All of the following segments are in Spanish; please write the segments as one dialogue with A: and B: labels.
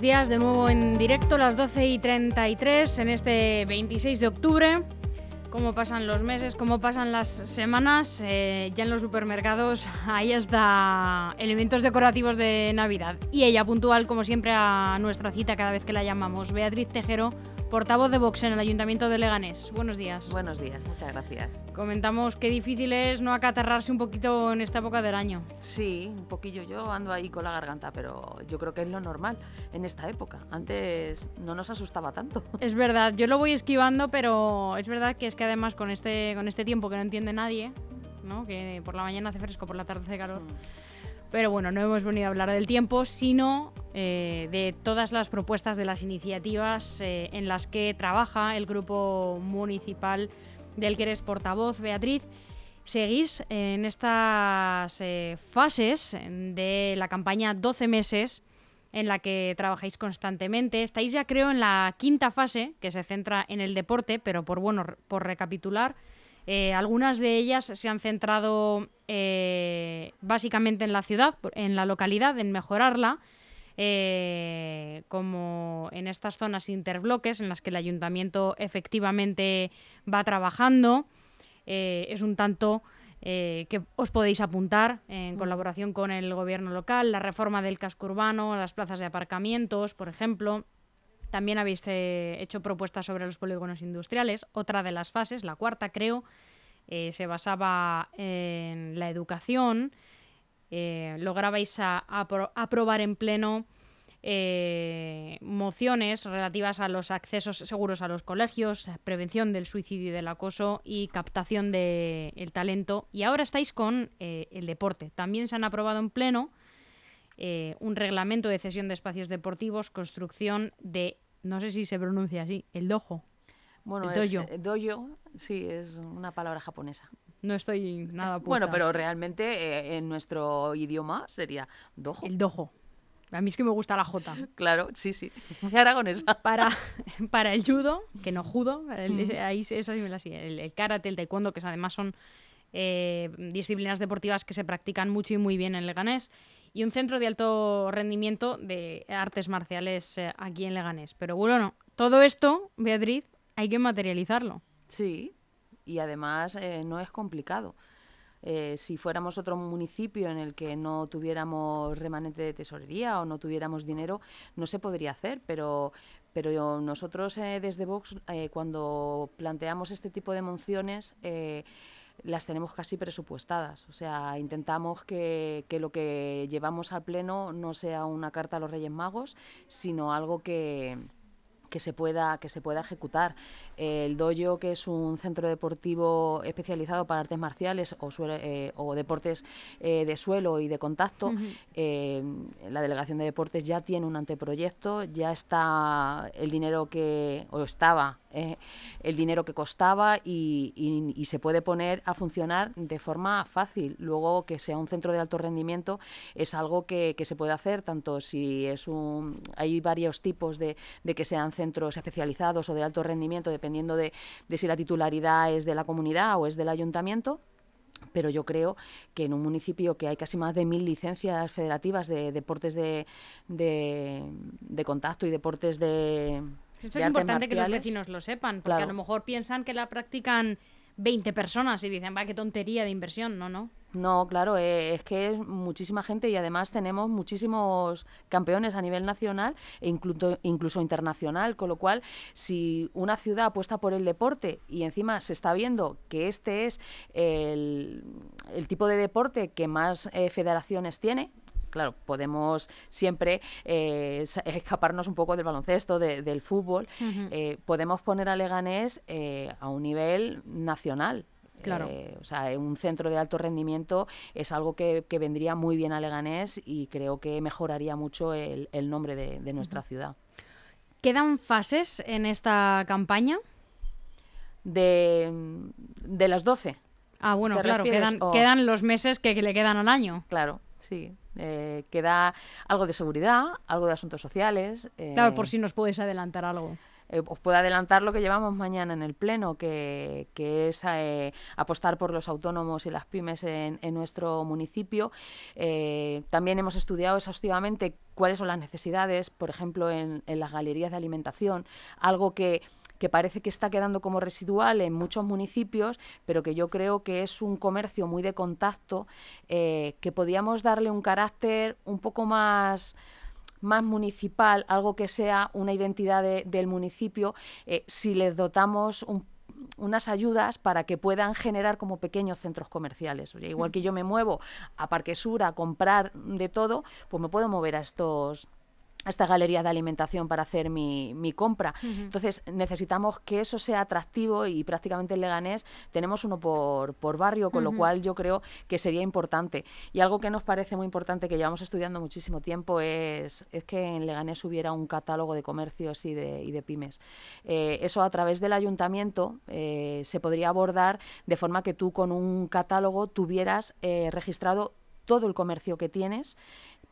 A: Días, de nuevo en directo, las 12 y 33 en este 26 de octubre. Cómo pasan los meses, cómo pasan las semanas. Eh, ya en los supermercados hay hasta elementos decorativos de Navidad. Y ella puntual, como siempre, a nuestra cita cada vez que la llamamos. Beatriz Tejero, portavoz de Vox en el Ayuntamiento de Leganés. Buenos días.
B: Buenos días, muchas gracias.
A: Comentamos qué difícil es no acatarrarse un poquito en esta época del año.
B: Sí, un poquillo. Yo ando ahí con la garganta, pero yo creo que es lo normal en esta época. Antes no nos asustaba tanto.
A: Es verdad, yo lo voy esquivando, pero es verdad que es que además con este, con este tiempo que no entiende nadie, ¿no? que por la mañana hace fresco, por la tarde hace calor. Mm pero bueno, no hemos venido a hablar del tiempo, sino eh, de todas las propuestas de las iniciativas eh, en las que trabaja el grupo municipal del que eres portavoz, Beatriz. Seguís en estas eh, fases de la campaña 12 meses en la que trabajáis constantemente. Estáis ya creo en la quinta fase, que se centra en el deporte, pero por bueno, por recapitular, algunas de ellas se han centrado básicamente en la ciudad, en la localidad, en mejorarla, eh, como en estas zonas interbloques en las que el ayuntamiento efectivamente va trabajando. es un tanto que os podéis apuntar en colaboración con el gobierno local, la reforma del casco urbano, las plazas de aparcamientos, por ejemplo. También habéis eh, hecho propuestas sobre los polígonos industriales. Otra de las fases, la cuarta creo, eh, se basaba en la educación. Eh, lograbais aprobar en pleno mociones relativas a los accesos seguros a los colegios, prevención del suicidio y del acoso y captación del talento. Y ahora estáis con el deporte. También se han aprobado en pleno eh, un reglamento de cesión de espacios deportivos, construcción de, no sé si se pronuncia así, el dojo.
B: Bueno, el dojo. Es, dojo, sí, es una palabra japonesa.
A: No estoy nada puesta.
B: Bueno, pero realmente eh, en nuestro idioma sería dojo.
A: El dojo. A mí es que me gusta la J.
B: Claro, sí, sí. Muy aragonesa.
A: Para, para el judo, que no judo, ahí eso me la el, el karate, el taekwondo, que además son eh, disciplinas deportivas que se practican mucho y muy bien en Leganés y un centro de alto rendimiento de artes marciales eh, aquí en Leganés. Pero bueno, todo esto, Beatriz, hay que materializarlo.
B: Sí, y además eh, no es complicado. Eh, si fuéramos otro municipio en el que no tuviéramos remanente de tesorería o no tuviéramos dinero, no se podría hacer, pero, pero nosotros desde Vox, cuando planteamos este tipo de mociones, las tenemos casi presupuestadas. O sea, intentamos que, que, lo que llevamos al Pleno no sea una carta a los Reyes Magos, sino algo que, que se pueda que se pueda ejecutar. El dojo, que es un centro deportivo especializado para artes marciales o, eh, o deportes eh, de suelo y de contacto, eh, la delegación de deportes ya tiene un anteproyecto, ya está el dinero que o estaba el dinero que costaba y, se puede poner a funcionar de forma fácil. Luego que sea un centro de alto rendimiento es algo que, se puede hacer tanto si es un hay varios tipos de, que sean centros especializados o de alto rendimiento, dependiendo de, si la titularidad es de la comunidad o es del ayuntamiento pero yo creo que en un municipio que hay casi más de mil licencias federativas de deportes de, de, contacto y deportes de...
A: Esto es importante que los vecinos lo sepan, porque a lo mejor piensan que la practican 20 personas y dicen, va, qué tontería de inversión. No, no.
B: No, claro, eh, es que es muchísima gente y además tenemos muchísimos campeones a nivel nacional e incluso, incluso internacional, con lo cual si una ciudad apuesta por el deporte y encima se está viendo que este es el, tipo de deporte que más eh, federaciones tiene, claro, podemos siempre eh, escaparnos un poco del baloncesto, del fútbol, eh, podemos poner a Leganés eh, a un nivel nacional.
A: Claro.
B: o sea, un centro de alto rendimiento es algo que, vendría muy bien a Leganés y creo que mejoraría mucho el, nombre de, nuestra ciudad.
A: ¿Quedan fases en esta campaña?
B: De, de las 12.
A: Ah, bueno,
B: ¿Te
A: claro, quedan, los meses que, que le quedan al año.
B: Claro, sí. Eh, queda algo de seguridad, algo de asuntos sociales.
A: Claro,
B: eh,
A: por si nos puedes adelantar algo.
B: eh, os puedo adelantar lo que llevamos mañana en el Pleno, que, que es eh, apostar por los autónomos y las pymes en, en nuestro municipio. Eh, también hemos estudiado exhaustivamente cuáles son las necesidades, por ejemplo, en, en las galerías de alimentación, algo que que parece que está quedando como residual en muchos municipios, pero que yo creo que es un comercio muy de contacto, eh, que podíamos darle un carácter un poco más más municipal, algo que sea una identidad de- del municipio, eh, si les dotamos un- unas ayudas para que puedan generar como pequeños centros comerciales. Oye, igual que yo me muevo a Parque Sur a comprar de todo, pues me puedo mover a estos a esta galería de alimentación para hacer mi, mi compra. Entonces necesitamos que eso sea atractivo y prácticamente en Leganés tenemos uno por, por barrio, con lo cual yo creo que sería importante. Y algo que nos parece muy importante, que llevamos estudiando muchísimo tiempo, es, es que en Leganés hubiera un catálogo de comercios y de, y de pymes. Eh, eso a través del ayuntamiento eh, se podría abordar de forma que tú con un catálogo tuvieras eh, registrado todo el comercio que tienes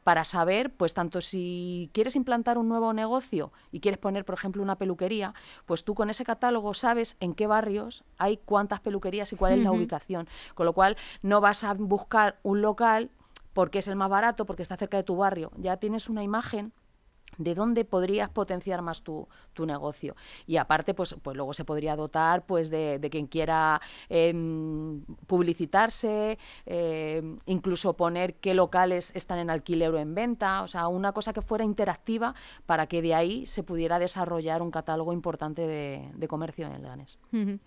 B: para saber, pues tanto si quieres implantar un nuevo negocio y quieres poner, por ejemplo, una peluquería, pues tú con ese catálogo sabes en qué barrios hay cuántas peluquerías y cuál es la ubicación. Con lo cual no vas a buscar un local porque es el más barato, porque está cerca de tu barrio. Ya tienes una imagen de dónde podrías potenciar más tu, tu negocio. Y aparte, pues, pues luego se podría dotar pues de, de quien quiera em, publicitarse, em, incluso poner qué locales están en alquiler o en venta, o sea, una cosa que fuera interactiva para que de ahí se pudiera desarrollar un catálogo importante de, de comercio en Leganés.
A: Ujú.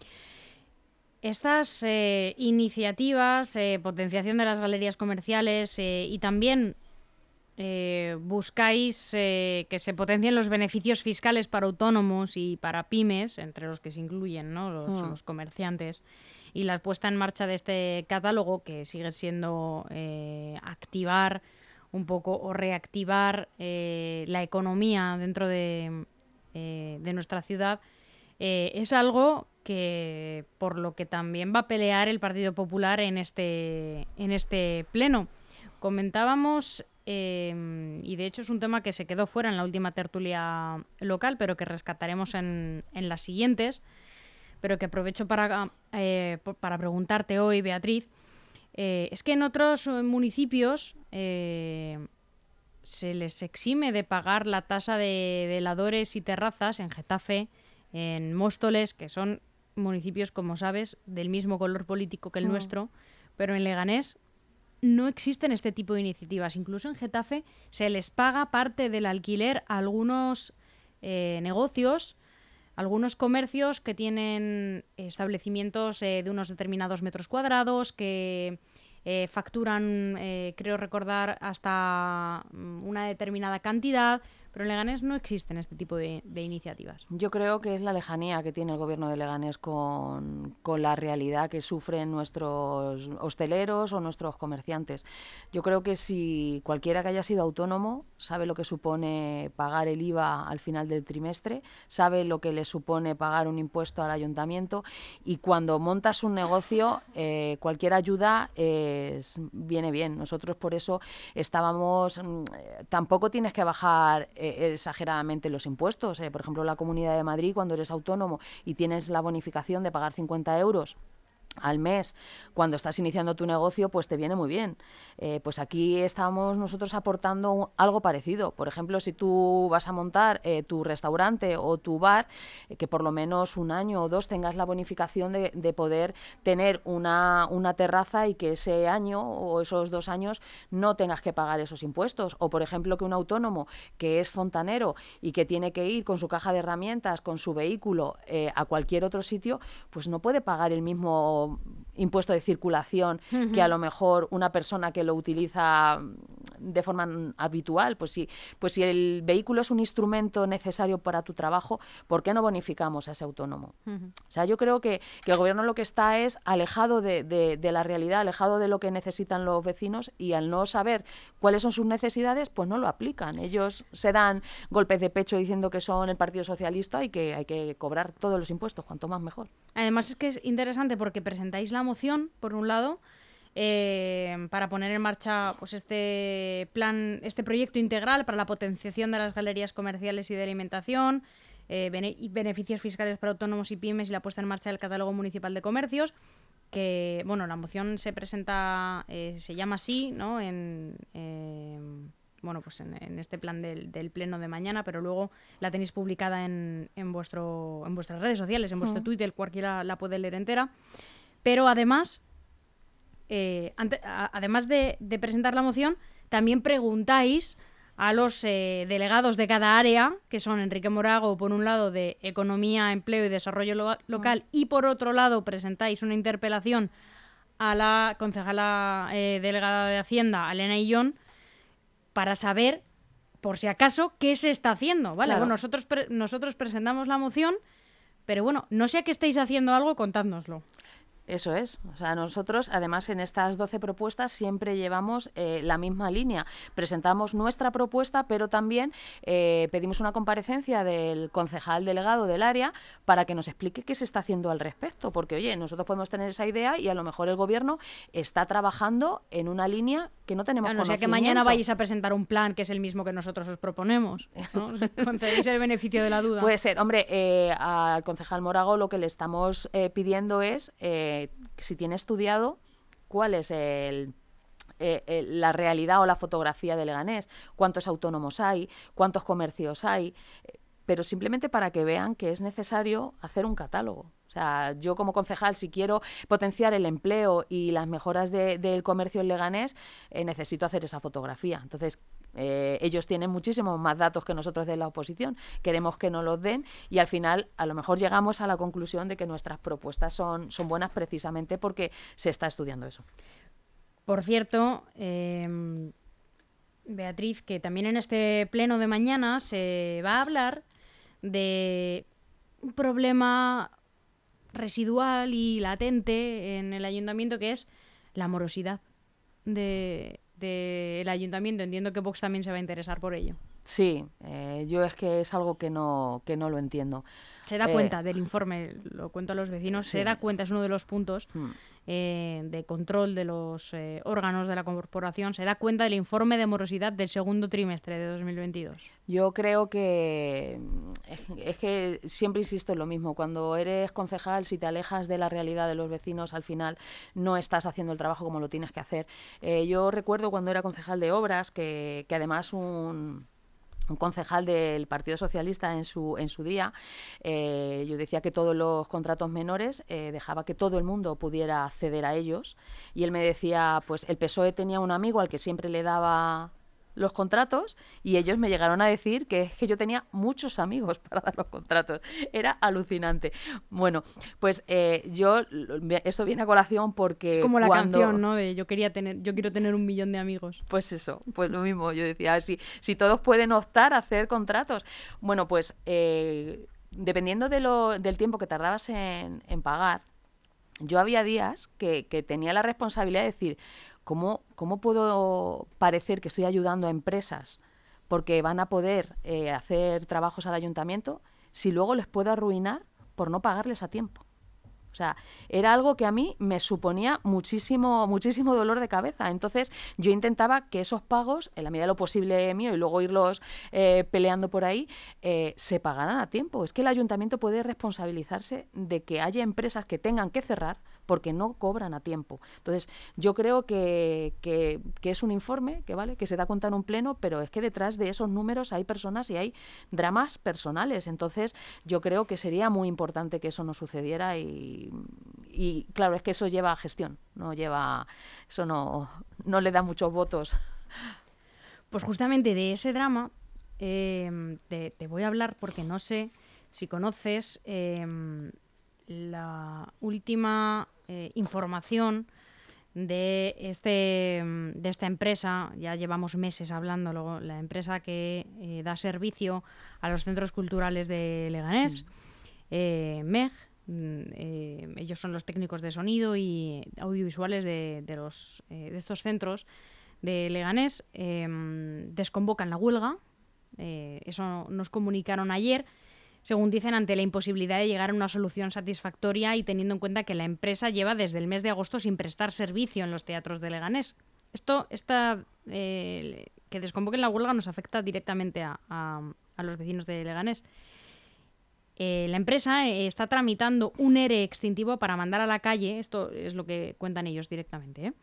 A: Estas eh, iniciativas, eh, potenciación de las galerías comerciales eh, y también eh, buscáis eh, que se potencien los beneficios fiscales para autónomos y para pymes, entre los que se incluyen ¿no? los,
B: Hmm.
A: los comerciantes, y la puesta en marcha de este catálogo, que sigue siendo eh, activar un poco o reactivar la economía dentro de, de nuestra ciudad, es algo que por lo que también va a pelear el Partido Popular en este, en este pleno. Comentábamos, eh, y de hecho es un tema que se quedó fuera en la última tertulia local, pero que rescataremos en, en las siguientes, pero que aprovecho para, eh, para preguntarte hoy, Beatriz. Eh, es que en otros eh, municipios se les exime de pagar la tasa de veladores y terrazas en Getafe, en Móstoles, que son municipios, como sabes, del mismo color político que el
B: Mm.
A: nuestro, pero en Leganés no existen este tipo de iniciativas. Incluso en Getafe se les paga parte del alquiler a algunos eh, negocios, algunos comercios que tienen establecimientos eh, de unos determinados metros cuadrados, que eh, facturan, eh, creo recordar, hasta mm, una determinada cantidad, pero en Leganés no existen este tipo de, iniciativas.
B: Yo creo que es la lejanía que tiene el gobierno de Leganés con, con la realidad que sufren nuestros hosteleros o nuestros comerciantes. Yo creo que si cualquiera que haya sido autónomo sabe lo que supone pagar el IVA al final del trimestre, sabe lo que le supone pagar un impuesto al ayuntamiento y cuando montas un negocio eh, cualquier ayuda es, viene bien. Nosotros por eso estábamos, mm, tampoco tienes que bajar eh, exageradamente los impuestos. eh. Por ejemplo, la Comunidad de Madrid, cuando eres autónomo y tienes la bonificación de pagar 50 euros al mes cuando estás iniciando tu negocio, pues te viene muy bien. Eh, pues aquí estamos nosotros aportando algo parecido. Por ejemplo, si tú vas a montar eh, tu restaurante o tu bar, eh, que por lo menos un año o dos tengas la bonificación de, de poder tener una, una terraza y que ese año o esos dos años no tengas que pagar esos impuestos. O, por ejemplo, que un autónomo que es fontanero y que tiene que ir con su caja de herramientas, con su vehículo eh, a cualquier otro sitio, pues no puede pagar el mismo or impuesto de circulación que a lo mejor una persona que lo utiliza mm, de forma habitual. Pues si, pues si el vehículo es un instrumento necesario para tu trabajo, ¿por qué no bonificamos a ese autónomo? O sea, yo creo que, el gobierno lo que está es alejado de, de, la realidad, alejado de lo que necesitan los vecinos y al no saber cuáles son sus necesidades, pues no lo aplican. Ellos se dan golpes de pecho diciendo que son el Partido Socialista y que hay que cobrar todos los impuestos, cuanto más mejor.
A: Además es que es interesante porque presentáis la moción, por un lado, eh, para poner en marcha pues este plan, este proyecto integral para la potenciación de las galerías comerciales y de alimentación, eh, beneficios fiscales para autónomos y pymes y la puesta en marcha del catálogo municipal de comercios. Que bueno, la moción se presenta, eh, se llama así, ¿no? En, bueno, pues en, este plan del, pleno de mañana, pero luego la tenéis publicada en, en, vuestro, en vuestras redes sociales, en vuestro mm. Twitter, cualquiera la puede leer entera. Pero además, eh, además de, presentar la moción, también preguntáis a los eh, delegados de cada área, que son Enrique Morago, por un lado, de Economía, Empleo y Desarrollo Local, y por otro lado presentáis una interpelación a la concejala eh, delegada de Hacienda, Elena Illón, para saber, por si acaso, qué se está haciendo. ¿vale? nosotros, nosotros presentamos la moción, pero bueno, no sé que estáis haciendo algo, contádnoslo.
B: Eso es. O sea, nosotros, además, en estas 12 propuestas siempre llevamos eh, la misma línea. Presentamos nuestra propuesta, pero también eh, pedimos una comparecencia del concejal delegado del área para que nos explique qué se está haciendo al respecto. Porque, oye, nosotros podemos tener esa idea y a lo mejor el gobierno está trabajando en una línea que no tenemos
A: no, sea que mañana vais a presentar un plan que es el mismo que nosotros os proponemos. ¿no? Concedéis el beneficio de la duda.
B: Puede ser. Hombre, eh, al concejal Morago lo que le estamos pidiendo es si tiene estudiado cuál es el, eh, la realidad o la fotografía de Leganés, cuántos autónomos hay, cuántos comercios hay, eh, pero simplemente para que vean que es necesario hacer un catálogo. O sea, yo como concejal, si quiero potenciar el empleo y las mejoras del comercio en Leganés, eh, necesito hacer esa fotografía. Entonces, eh, ellos tienen muchísimos más datos que nosotros de la oposición. Queremos que nos los den y al final a lo mejor llegamos a la conclusión de que nuestras propuestas son, son buenas precisamente porque se está estudiando eso.
A: Por cierto, em, Beatriz, que también en este pleno de mañana se va a hablar de un problema residual y latente en el ayuntamiento que es la morosidad del ayuntamiento. Entiendo que Vox también se va a interesar por ello.
B: Sí, eh, yo es que es algo que no, que no lo entiendo.
A: Se da eh, cuenta del informe, lo cuento a los vecinos, se da cuenta, es uno de los puntos hmm. eh, de control de los órganos de la corporación, se da cuenta del informe de morosidad del segundo trimestre de 2022.
B: Yo creo que es, que siempre insisto en lo mismo, cuando eres concejal, si te alejas de la realidad de los vecinos, al final no estás haciendo el trabajo como lo tienes que hacer. yo recuerdo cuando era concejal de obras que, que además un un concejal del Partido Socialista en su, en su día, eh, yo decía que todos los contratos menores eh, dejaba que todo el mundo pudiera acceder a ellos. Y él me decía, pues el PSOE tenía un amigo al que siempre le daba los contratos y ellos me llegaron a decir que es que yo tenía muchos amigos para dar los contratos. Era alucinante. Bueno, pues eh, yo esto viene a colación porque
A: es como la canción, ¿no? De yo quería tener, yo quiero tener un millón de amigos.
B: Pues eso, pues lo mismo. Yo decía, si, si todos pueden optar a hacer contratos. Bueno, pues eh, dependiendo de lo, del tiempo que tardabas en, en pagar, yo había días que, que tenía la responsabilidad de decir, ¿Cómo, puedo parecer que estoy ayudando a empresas porque van a poder eh, hacer trabajos al ayuntamiento si luego les puedo arruinar por no pagarles a tiempo? O sea, era algo que a mí me suponía muchísimo, muchísimo dolor de cabeza. Entonces, yo intentaba que esos pagos, en la medida de lo posible mío, y luego irlos eh, peleando por ahí, eh, se pagaran a tiempo. Es que el ayuntamiento puede responsabilizarse de que haya empresas que tengan que cerrar porque no cobran a tiempo. Entonces, yo creo que, que, es un informe que vale, que se da cuenta en un pleno, pero es que detrás de esos números hay personas y hay dramas personales. Entonces, yo creo que sería muy importante que eso no sucediera y, y claro, es que eso lleva a gestión, no lleva, eso no, no le da muchos votos.
A: Pues justamente de ese drama em, te, voy a hablar porque no sé si conoces em, la última eh, información de, este, de esta empresa, ya llevamos meses hablando, la empresa que eh, da servicio a los centros culturales de Leganés, mm. eh, MEG, eh, ellos son los técnicos de sonido y audiovisuales de, los, de estos centros de Leganés, em, desconvocan la huelga, eso nos comunicaron ayer, según dicen, ante la imposibilidad de llegar a una solución satisfactoria y teniendo en cuenta que la empresa lleva desde el mes de agosto sin prestar servicio en los teatros de Leganés. Esto, esta, eh, que desconvoquen la huelga nos afecta directamente a, los vecinos de Leganés. Eh, la empresa eh, está tramitando un ERE extintivo para mandar a la calle, esto es lo que cuentan ellos directamente,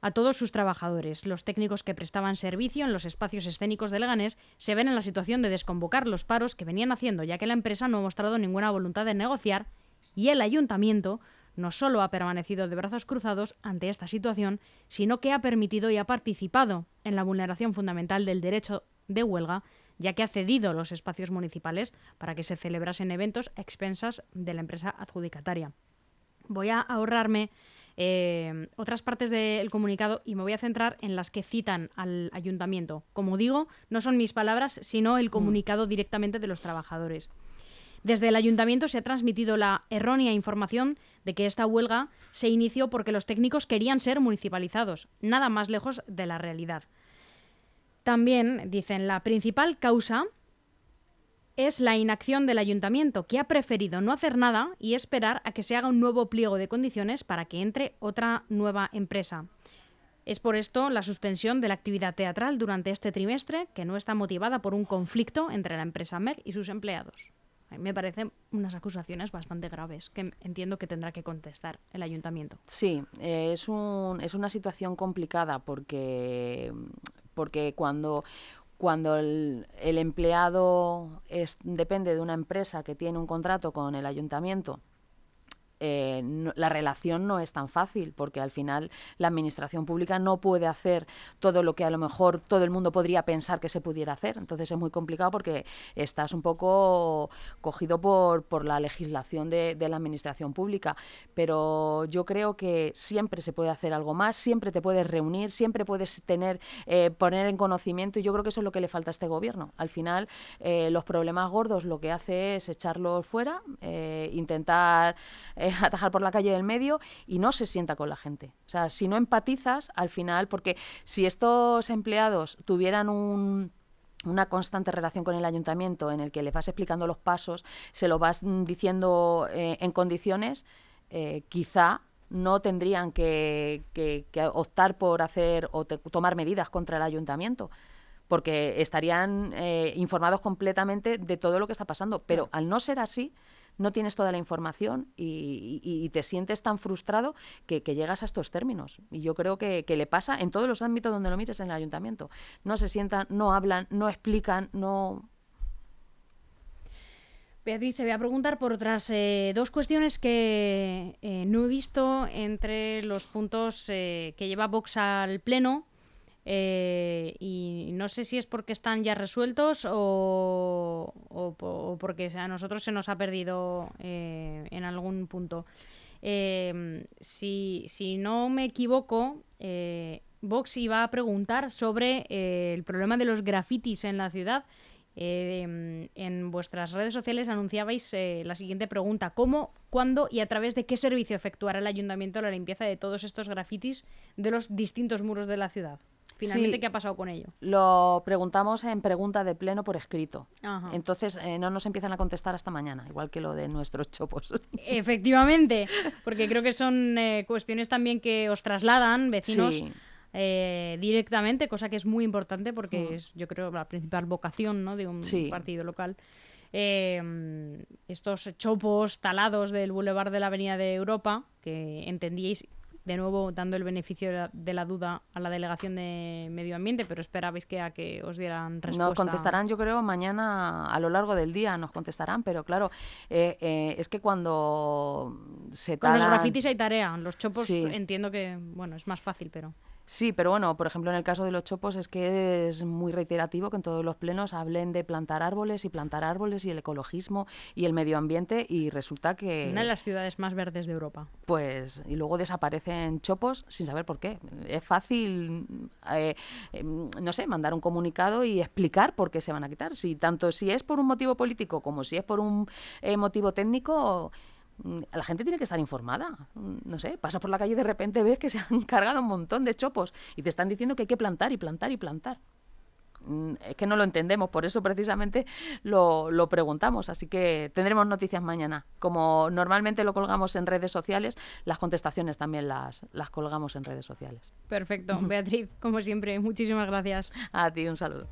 A: a todos sus trabajadores. Los técnicos que prestaban servicio en los espacios escénicos de Leganés se ven en la situación de desconvocar los paros que venían haciendo, ya que la empresa no ha mostrado ninguna voluntad de negociar y el ayuntamiento no solo ha permanecido de brazos cruzados ante esta situación, sino que ha permitido y ha participado en la vulneración fundamental del derecho de huelga, ya que ha cedido los espacios municipales para que se celebrasen eventos a expensas de la empresa adjudicataria. Voy a ahorrarme eh, otras partes del comunicado y me voy a centrar en las que citan al ayuntamiento. Como digo, no son mis palabras, sino el mm. comunicado directamente de los trabajadores. Desde el ayuntamiento se ha transmitido la errónea información de que esta huelga se inició porque los técnicos querían ser municipalizados, nada más lejos de la realidad. También dicen la principal causa es la inacción del ayuntamiento, que ha preferido no hacer nada y esperar a que se haga un nuevo pliego de condiciones para que entre otra nueva empresa. Es por esto la suspensión de la actividad teatral durante este trimestre, que no está motivada por un conflicto entre la empresa MEG y sus empleados. A mí me parecen unas acusaciones bastante graves que entiendo que tendrá que contestar el ayuntamiento.
B: Sí, es, un, es una situación complicada porque, porque cuando cuando el, empleado depende de una empresa que tiene un contrato con el ayuntamiento eh, la relación no es tan fácil, porque al final la administración pública no puede hacer todo lo que a lo mejor todo el mundo podría pensar que se pudiera hacer. Entonces es muy complicado porque estás un poco cogido por, por la legislación de, la administración pública. Pero yo creo que siempre se puede hacer algo más, siempre te puedes reunir, siempre puedes tener, eh, poner en conocimiento, y yo creo que eso es lo que le falta a este gobierno. Al final, eh, los problemas gordos lo que hace es echarlos fuera, intentar atajar por la calle del medio y no se sienta con la gente. O sea, si no empatizas, al final, porque si estos empleados tuvieran una constante relación con el ayuntamiento en el que le vas explicando los pasos, se lo vas diciendo eh, en condiciones, eh, quizá no tendrían que, optar por hacer o tomar medidas contra el ayuntamiento porque estarían eh, informados completamente de todo lo que está pasando. Pero al no ser así, no tienes toda la información y, te sientes tan frustrado que, llegas a estos términos. Y yo creo que, le pasa en todos los ámbitos donde lo mires en el ayuntamiento. No se sientan, no hablan, no explican, no...
A: Beatriz, te voy a preguntar por otras eh, dos cuestiones que eh, no he visto entre los puntos eh, que lleva Vox al Pleno eh, y no sé si es porque están ya resueltos o, porque a nosotros se nos ha perdido eh, en algún punto. Eh, si, si, no me equivoco, Vox iba a preguntar sobre el problema de los grafitis en la ciudad. en vuestras redes sociales anunciabais la siguiente pregunta: ¿Cómo, cuándo y a través de qué servicio efectuará el ayuntamiento la limpieza de todos estos grafitis de los distintos muros de la ciudad? Finalmente, ¿qué ha pasado con ello?
B: Lo preguntamos en pregunta de pleno por escrito. Entonces, eh, no nos empiezan a contestar hasta mañana, igual que lo de nuestros chopos.
A: Efectivamente, porque creo que son eh, cuestiones también que os trasladan vecinos. Eh, directamente, cosa que es muy importante porque mm. es, yo creo, la principal vocación ¿no? de un partido local. estos chopos talados del Boulevard de la Avenida de Europa, que entendíais de nuevo dando el beneficio de la, duda a la delegación de medio ambiente, pero esperabais que a que os dieran respuesta.
B: Nos contestarán, yo creo, mañana a lo largo del día nos contestarán, pero claro, eh, eh, es que cuando se
A: talan... Con los grafitis hay tarea, los chopos entiendo que, bueno, es más fácil, pero...
B: Sí, pero bueno, por ejemplo, en el caso de los chopos es que es muy reiterativo que en todos los plenos hablen de plantar árboles y plantar árboles y el ecologismo y el medio ambiente y resulta que...
A: Una de las ciudades más verdes de Europa.
B: Pues, y luego desaparecen chopos sin saber por qué. Es fácil, eh, em, no sé, mandar un comunicado y explicar por qué se van a quitar. Si tanto si es por un motivo político como si es por un eh, motivo técnico Mm, la gente tiene que estar informada. No sé, pasa por la calle y de repente ves que se han cargado un montón de chopos y te están diciendo que hay que plantar y plantar y plantar. Mm, es que no lo entendemos, por eso precisamente lo, lo, preguntamos. Así que tendremos noticias mañana. Como normalmente lo colgamos en redes sociales, las contestaciones también las, las colgamos en redes sociales.
A: Perfecto, Beatriz, como siempre, muchísimas gracias.
B: A ti, un saludo.